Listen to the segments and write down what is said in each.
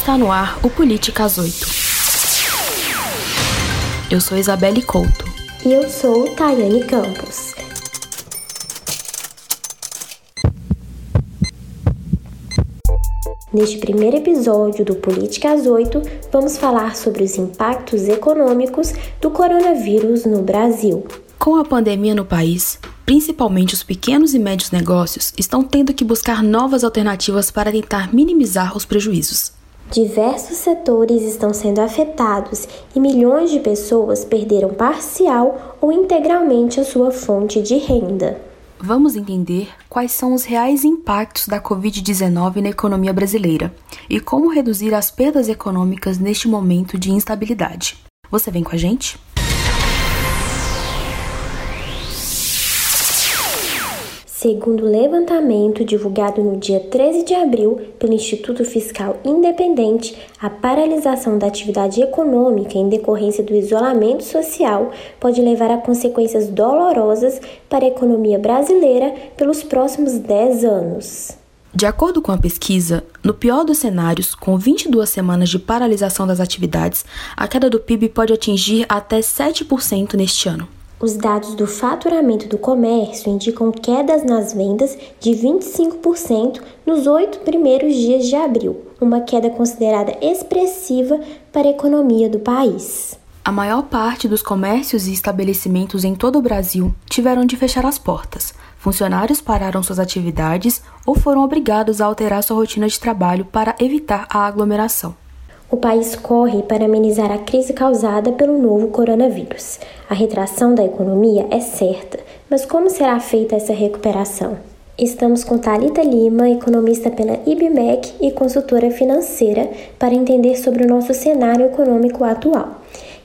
Está no ar o Políticas 8. Eu sou Isabelle Couto. E eu sou Tayane Campos. Neste primeiro episódio do Políticas 8, vamos falar sobre os impactos econômicos do coronavírus no Brasil. Com a pandemia no país, principalmente os pequenos e médios negócios estão tendo que buscar novas alternativas para tentar minimizar os prejuízos. Diversos setores estão sendo afetados e milhões de pessoas perderam parcial ou integralmente a sua fonte de renda. Vamos entender quais são os reais impactos da Covid-19 na economia brasileira e como reduzir as perdas econômicas neste momento de instabilidade. Você vem com a gente? Segundo o levantamento divulgado no dia 13 de abril pelo Instituto Fiscal Independente, a paralisação da atividade econômica em decorrência do isolamento social pode levar a consequências dolorosas para a economia brasileira pelos próximos 10 anos. De acordo com a pesquisa, no pior dos cenários, com 22 semanas de paralisação das atividades, a queda do PIB pode atingir até 7% neste ano. Os dados do faturamento do comércio indicam quedas nas vendas de 25% nos oito primeiros dias de abril, uma queda considerada expressiva para a economia do país. A maior parte dos comércios e estabelecimentos em todo o Brasil tiveram de fechar as portas. Funcionários pararam suas atividades ou foram obrigados a alterar sua rotina de trabalho para evitar a aglomeração. O país corre para amenizar a crise causada pelo novo coronavírus. A retração da economia é certa, mas como será feita essa recuperação? Estamos com Talita Lima, economista pela IBMEC e consultora financeira, para entender sobre o nosso cenário econômico atual.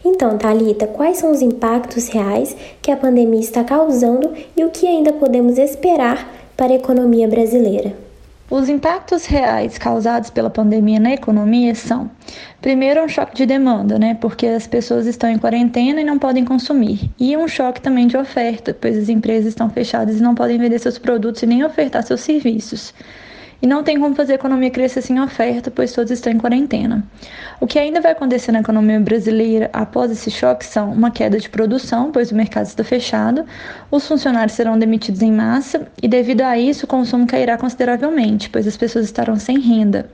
Então, Talita, quais são os impactos reais que a pandemia está causando e o que ainda podemos esperar para a economia brasileira? Os impactos reais causados pela pandemia na economia são, primeiro, um choque de demanda, né? Porque as pessoas estão em quarentena e não podem consumir. E um choque também de oferta, pois as empresas estão fechadas e não podem vender seus produtos e nem ofertar seus serviços. E não tem como fazer a economia crescer sem oferta, pois todos estão em quarentena. O que ainda vai acontecer na economia brasileira após esse choque são uma queda de produção, pois o mercado está fechado, os funcionários serão demitidos em massa e, devido a isso, o consumo cairá consideravelmente, pois as pessoas estarão sem renda.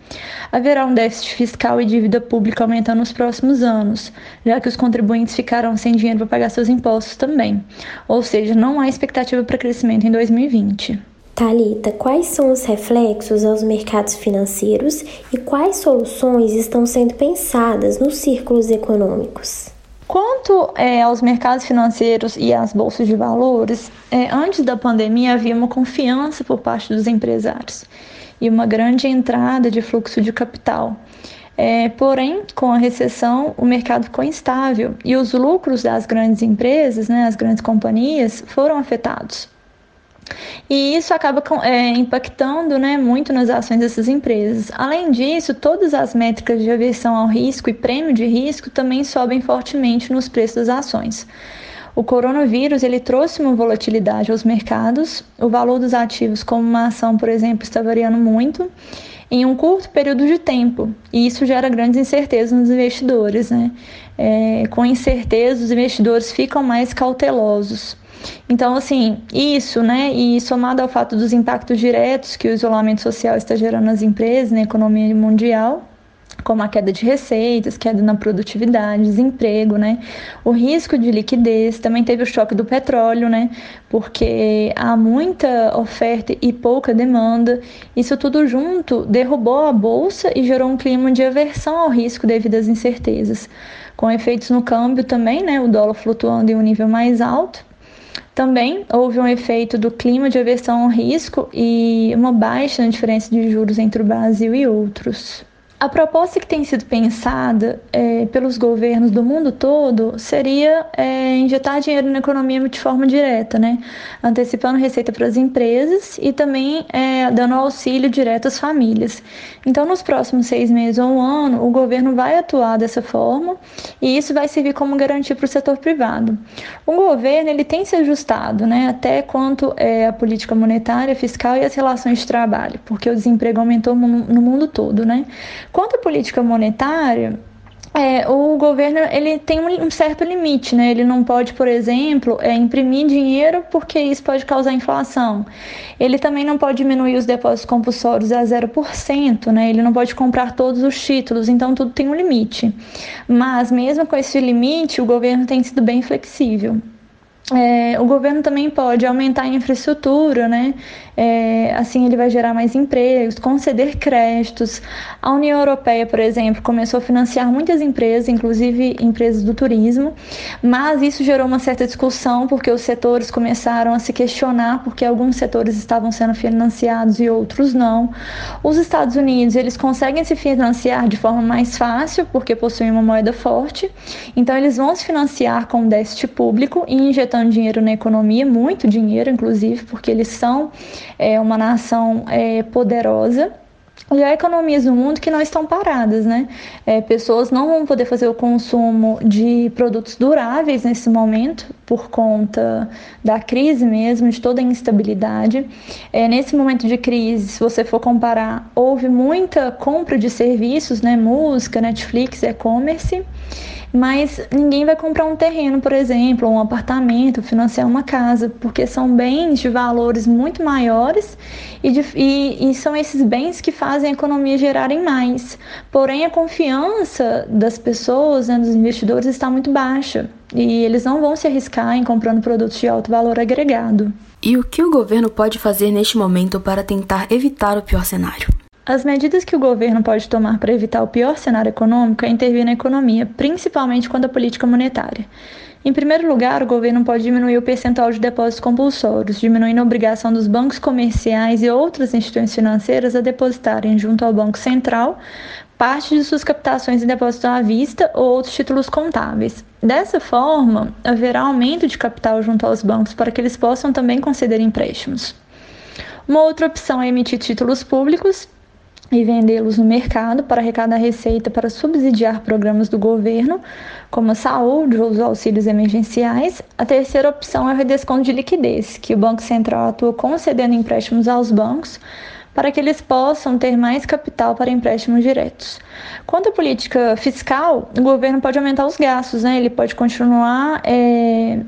Haverá um déficit fiscal e dívida pública aumentando nos próximos anos, já que os contribuintes ficarão sem dinheiro para pagar seus impostos também. Ou seja, não há expectativa para crescimento em 2020. Talita, quais são os reflexos aos mercados financeiros e quais soluções estão sendo pensadas nos círculos econômicos? Quanto é, aos mercados financeiros e às bolsas de valores, é, antes da pandemia havia uma confiança por parte dos empresários e uma grande entrada de fluxo de capital. É, porém, com a recessão, o mercado ficou instável e os lucros das grandes empresas, né, as grandes companhias, foram afetados. E isso acaba é, impactando né, muito nas ações dessas empresas. Além disso, todas as métricas de aversão ao risco e prêmio de risco também sobem fortemente nos preços das ações. O coronavírus ele trouxe uma volatilidade aos mercados. O valor dos ativos, como uma ação, por exemplo, está variando muito em um curto período de tempo. E isso gera grandes incertezas nos investidores. Né? É, com incerteza, os investidores ficam mais cautelosos. Então, assim, isso, né, e somado ao fato dos impactos diretos que o isolamento social está gerando nas empresas, na economia mundial, como a queda de receitas, queda na produtividade, desemprego, né? O risco de liquidez, também teve o choque do petróleo, né? Porque há muita oferta e pouca demanda. Isso tudo junto derrubou a bolsa e gerou um clima de aversão ao risco devido às incertezas. Com efeitos no câmbio também, né? O dólar flutuando em um nível mais alto também houve um efeito do clima de aversão ao risco e uma baixa na diferença de juros entre o Brasil e outros. A proposta que tem sido pensada é, pelos governos do mundo todo seria é, injetar dinheiro na economia de forma direta, né? antecipando receita para as empresas e também é, dando auxílio direto às famílias. Então, nos próximos seis meses ou um ano, o governo vai atuar dessa forma e isso vai servir como garantia para o setor privado. O governo ele tem se ajustado né, até quanto é a política monetária, fiscal e as relações de trabalho, porque o desemprego aumentou no mundo todo. Né? Quanto à política monetária, é, o governo ele tem um certo limite, né? Ele não pode, por exemplo, é, imprimir dinheiro porque isso pode causar inflação. Ele também não pode diminuir os depósitos compulsórios a 0%, né? Ele não pode comprar todos os títulos, então tudo tem um limite. Mas mesmo com esse limite, o governo tem sido bem flexível. É, o governo também pode aumentar a infraestrutura, né? É, assim ele vai gerar mais empregos, conceder créditos. A União Europeia, por exemplo, começou a financiar muitas empresas, inclusive empresas do turismo, mas isso gerou uma certa discussão porque os setores começaram a se questionar porque alguns setores estavam sendo financiados e outros não. Os Estados Unidos eles conseguem se financiar de forma mais fácil porque possuem uma moeda forte, então eles vão se financiar com déficit público e injetando dinheiro na economia, muito dinheiro, inclusive, porque eles são é uma nação é, poderosa e há economias no mundo que não estão paradas, né? É, pessoas não vão poder fazer o consumo de produtos duráveis nesse momento, por conta da crise mesmo, de toda a instabilidade. É, nesse momento de crise, se você for comparar, houve muita compra de serviços, né? Música, Netflix, e-commerce mas ninguém vai comprar um terreno, por exemplo, um apartamento, financiar uma casa, porque são bens de valores muito maiores e, de, e, e são esses bens que fazem a economia gerarem mais. Porém, a confiança das pessoas, né, dos investidores, está muito baixa e eles não vão se arriscar em comprando produtos de alto valor agregado. E o que o governo pode fazer neste momento para tentar evitar o pior cenário? As medidas que o governo pode tomar para evitar o pior cenário econômico é intervir na economia, principalmente quando a política monetária. Em primeiro lugar, o governo pode diminuir o percentual de depósitos compulsórios, diminuindo a obrigação dos bancos comerciais e outras instituições financeiras a depositarem junto ao Banco Central parte de suas captações em depósitos à vista ou outros títulos contábeis. Dessa forma, haverá aumento de capital junto aos bancos para que eles possam também conceder empréstimos. Uma outra opção é emitir títulos públicos e vendê-los no mercado para arrecadar receita para subsidiar programas do governo, como a saúde ou os auxílios emergenciais. A terceira opção é o redesconto de liquidez, que o Banco Central atua concedendo empréstimos aos bancos para que eles possam ter mais capital para empréstimos diretos. Quanto à política fiscal, o governo pode aumentar os gastos, né? ele pode continuar. É,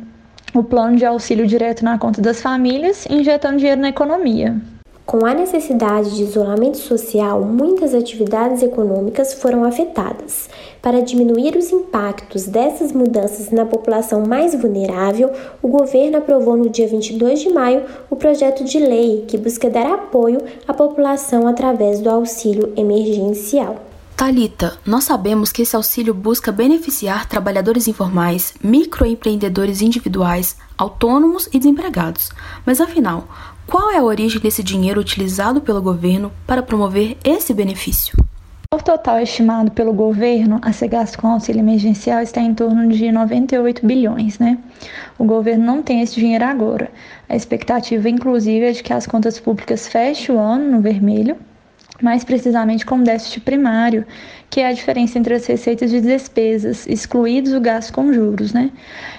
o plano de auxílio direto na conta das famílias, injetando dinheiro na economia. Com a necessidade de isolamento social, muitas atividades econômicas foram afetadas. Para diminuir os impactos dessas mudanças na população mais vulnerável, o governo aprovou no dia 22 de maio o projeto de lei que busca dar apoio à população através do auxílio emergencial. Talita, nós sabemos que esse auxílio busca beneficiar trabalhadores informais, microempreendedores individuais, autônomos e desempregados. Mas afinal, qual é a origem desse dinheiro utilizado pelo governo para promover esse benefício? O total estimado pelo governo a ser gasto com auxílio emergencial está em torno de 98 bilhões, né? O governo não tem esse dinheiro agora. A expectativa, inclusive, é de que as contas públicas fechem o ano no vermelho, mais precisamente com déficit primário, que é a diferença entre as receitas e despesas, excluídos o gasto com juros, né?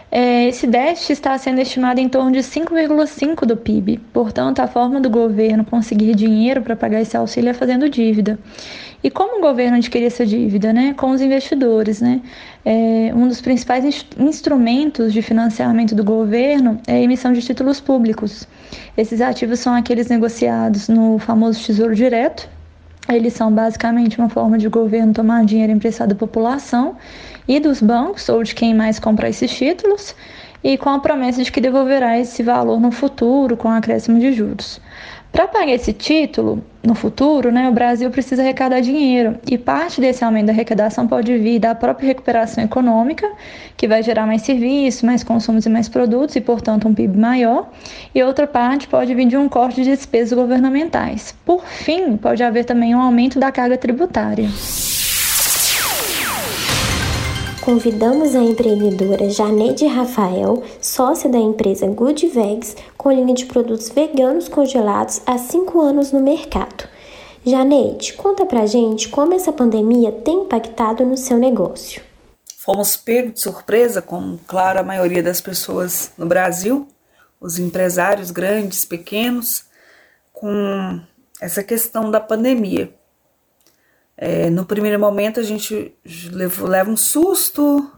É, esse déficit está sendo estimado em torno de 5,5% do PIB. Portanto, a forma do governo conseguir dinheiro para pagar esse auxílio é fazendo dívida. E como o governo adquirir essa dívida? Né? Com os investidores. Né? É, um dos principais instrumentos de financiamento do governo é a emissão de títulos públicos. Esses ativos são aqueles negociados no famoso Tesouro Direto. Eles são basicamente uma forma de governo tomar dinheiro emprestado à população e dos bancos ou de quem mais compra esses títulos, e com a promessa de que devolverá esse valor no futuro com acréscimo de juros. Para pagar esse título no futuro, né, o Brasil precisa arrecadar dinheiro. E parte desse aumento da arrecadação pode vir da própria recuperação econômica, que vai gerar mais serviços, mais consumos e mais produtos e, portanto, um PIB maior, e outra parte pode vir de um corte de despesas governamentais. Por fim, pode haver também um aumento da carga tributária convidamos a empreendedora Janeide Rafael, sócia da empresa Good Vegs, com linha de produtos veganos congelados há cinco anos no mercado. Janeide, conta pra gente como essa pandemia tem impactado no seu negócio. Fomos pegos de surpresa, como, claro, a maioria das pessoas no Brasil, os empresários grandes, pequenos, com essa questão da pandemia. É, no primeiro momento a gente leva, um susto,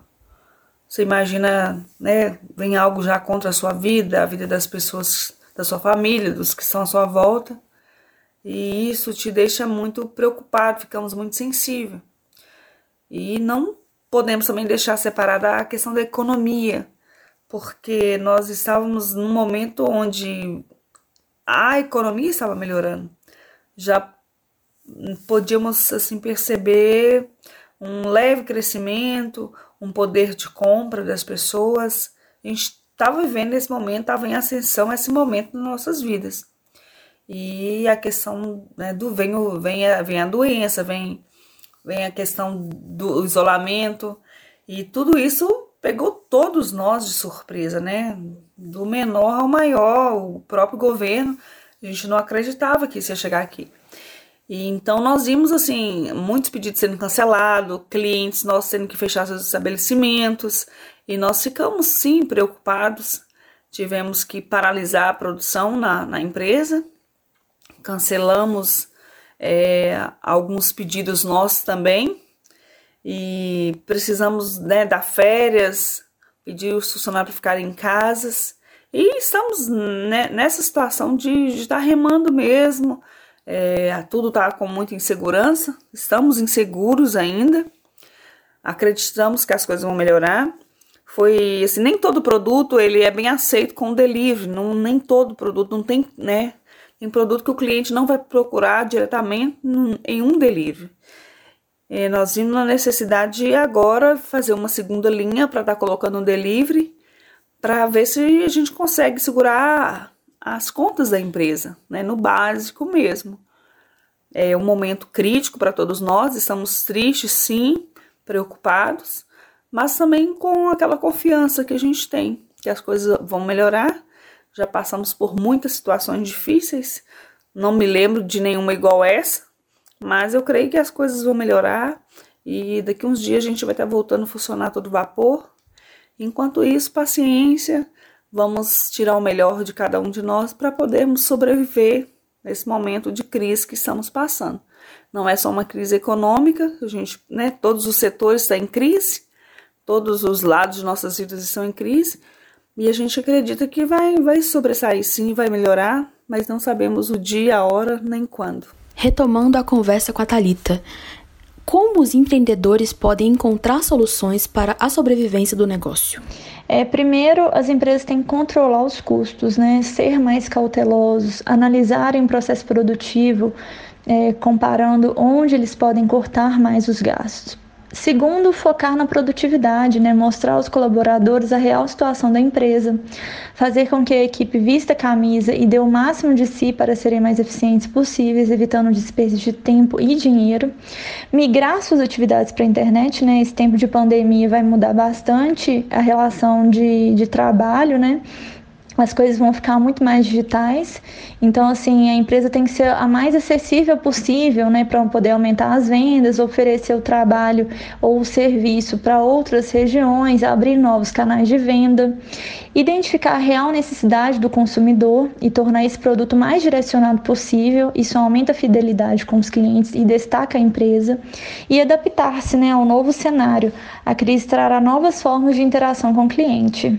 você imagina, né, vem algo já contra a sua vida, a vida das pessoas da sua família, dos que estão à sua volta. E isso te deixa muito preocupado, ficamos muito sensíveis. E não podemos também deixar separada a questão da economia, porque nós estávamos num momento onde a economia estava melhorando. Já podíamos assim perceber um leve crescimento, um poder de compra das pessoas. A gente estava vivendo esse momento, estava em ascensão esse momento nas nossas vidas. E a questão né, do vem, vem, a, vem a doença, vem, vem a questão do isolamento, e tudo isso pegou todos nós de surpresa, né? Do menor ao maior, o próprio governo, a gente não acreditava que isso ia chegar aqui. E então nós vimos assim, muitos pedidos sendo cancelados, clientes nós tendo que fechar seus estabelecimentos, e nós ficamos sim preocupados. Tivemos que paralisar a produção na, na empresa, cancelamos é, alguns pedidos nossos também, e precisamos né, dar férias, pedir os funcionários para ficarem em casas. E estamos né, nessa situação de, de estar remando mesmo, é, tudo está com muita insegurança, estamos inseguros ainda, acreditamos que as coisas vão melhorar. Foi assim, nem todo produto ele é bem aceito com o delivery, não, nem todo produto não tem, né? Tem produto que o cliente não vai procurar diretamente em um delivery. É, nós vimos na necessidade de agora fazer uma segunda linha para estar tá colocando um delivery para ver se a gente consegue segurar as contas da empresa, né, no básico mesmo. É um momento crítico para todos nós, estamos tristes, sim, preocupados, mas também com aquela confiança que a gente tem que as coisas vão melhorar. Já passamos por muitas situações difíceis, não me lembro de nenhuma igual essa, mas eu creio que as coisas vão melhorar e daqui uns dias a gente vai estar voltando a funcionar todo vapor. Enquanto isso, paciência, vamos tirar o melhor de cada um de nós para podermos sobreviver nesse momento de crise que estamos passando. Não é só uma crise econômica, a gente, né, todos os setores estão em crise, todos os lados de nossas vidas estão em crise, e a gente acredita que vai, vai sobressair sim, vai melhorar, mas não sabemos o dia, a hora, nem quando. Retomando a conversa com a Talita, como os empreendedores podem encontrar soluções para a sobrevivência do negócio? É, primeiro, as empresas têm que controlar os custos, né? ser mais cautelosos, analisarem o processo produtivo, é, comparando onde eles podem cortar mais os gastos. Segundo, focar na produtividade, né? mostrar aos colaboradores a real situação da empresa, fazer com que a equipe vista a camisa e dê o máximo de si para serem mais eficientes possíveis, evitando desperdício de tempo e dinheiro. Migrar suas atividades para a internet, né? esse tempo de pandemia vai mudar bastante a relação de, de trabalho, né? As coisas vão ficar muito mais digitais. Então, assim, a empresa tem que ser a mais acessível possível, né, para poder aumentar as vendas, oferecer o trabalho ou o serviço para outras regiões, abrir novos canais de venda, identificar a real necessidade do consumidor e tornar esse produto mais direcionado possível. Isso aumenta a fidelidade com os clientes e destaca a empresa e adaptar-se, né, ao novo cenário. A crise trará novas formas de interação com o cliente.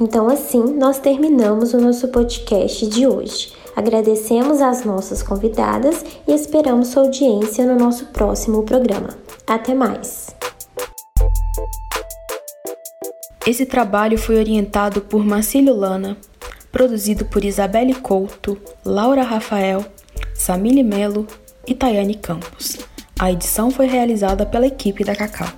Então, assim, nós terminamos o nosso podcast de hoje. Agradecemos às nossas convidadas e esperamos sua audiência no nosso próximo programa. Até mais! Esse trabalho foi orientado por Marcílio Lana, produzido por Isabelle Couto, Laura Rafael, Samile Melo e Tayane Campos. A edição foi realizada pela equipe da Cacau.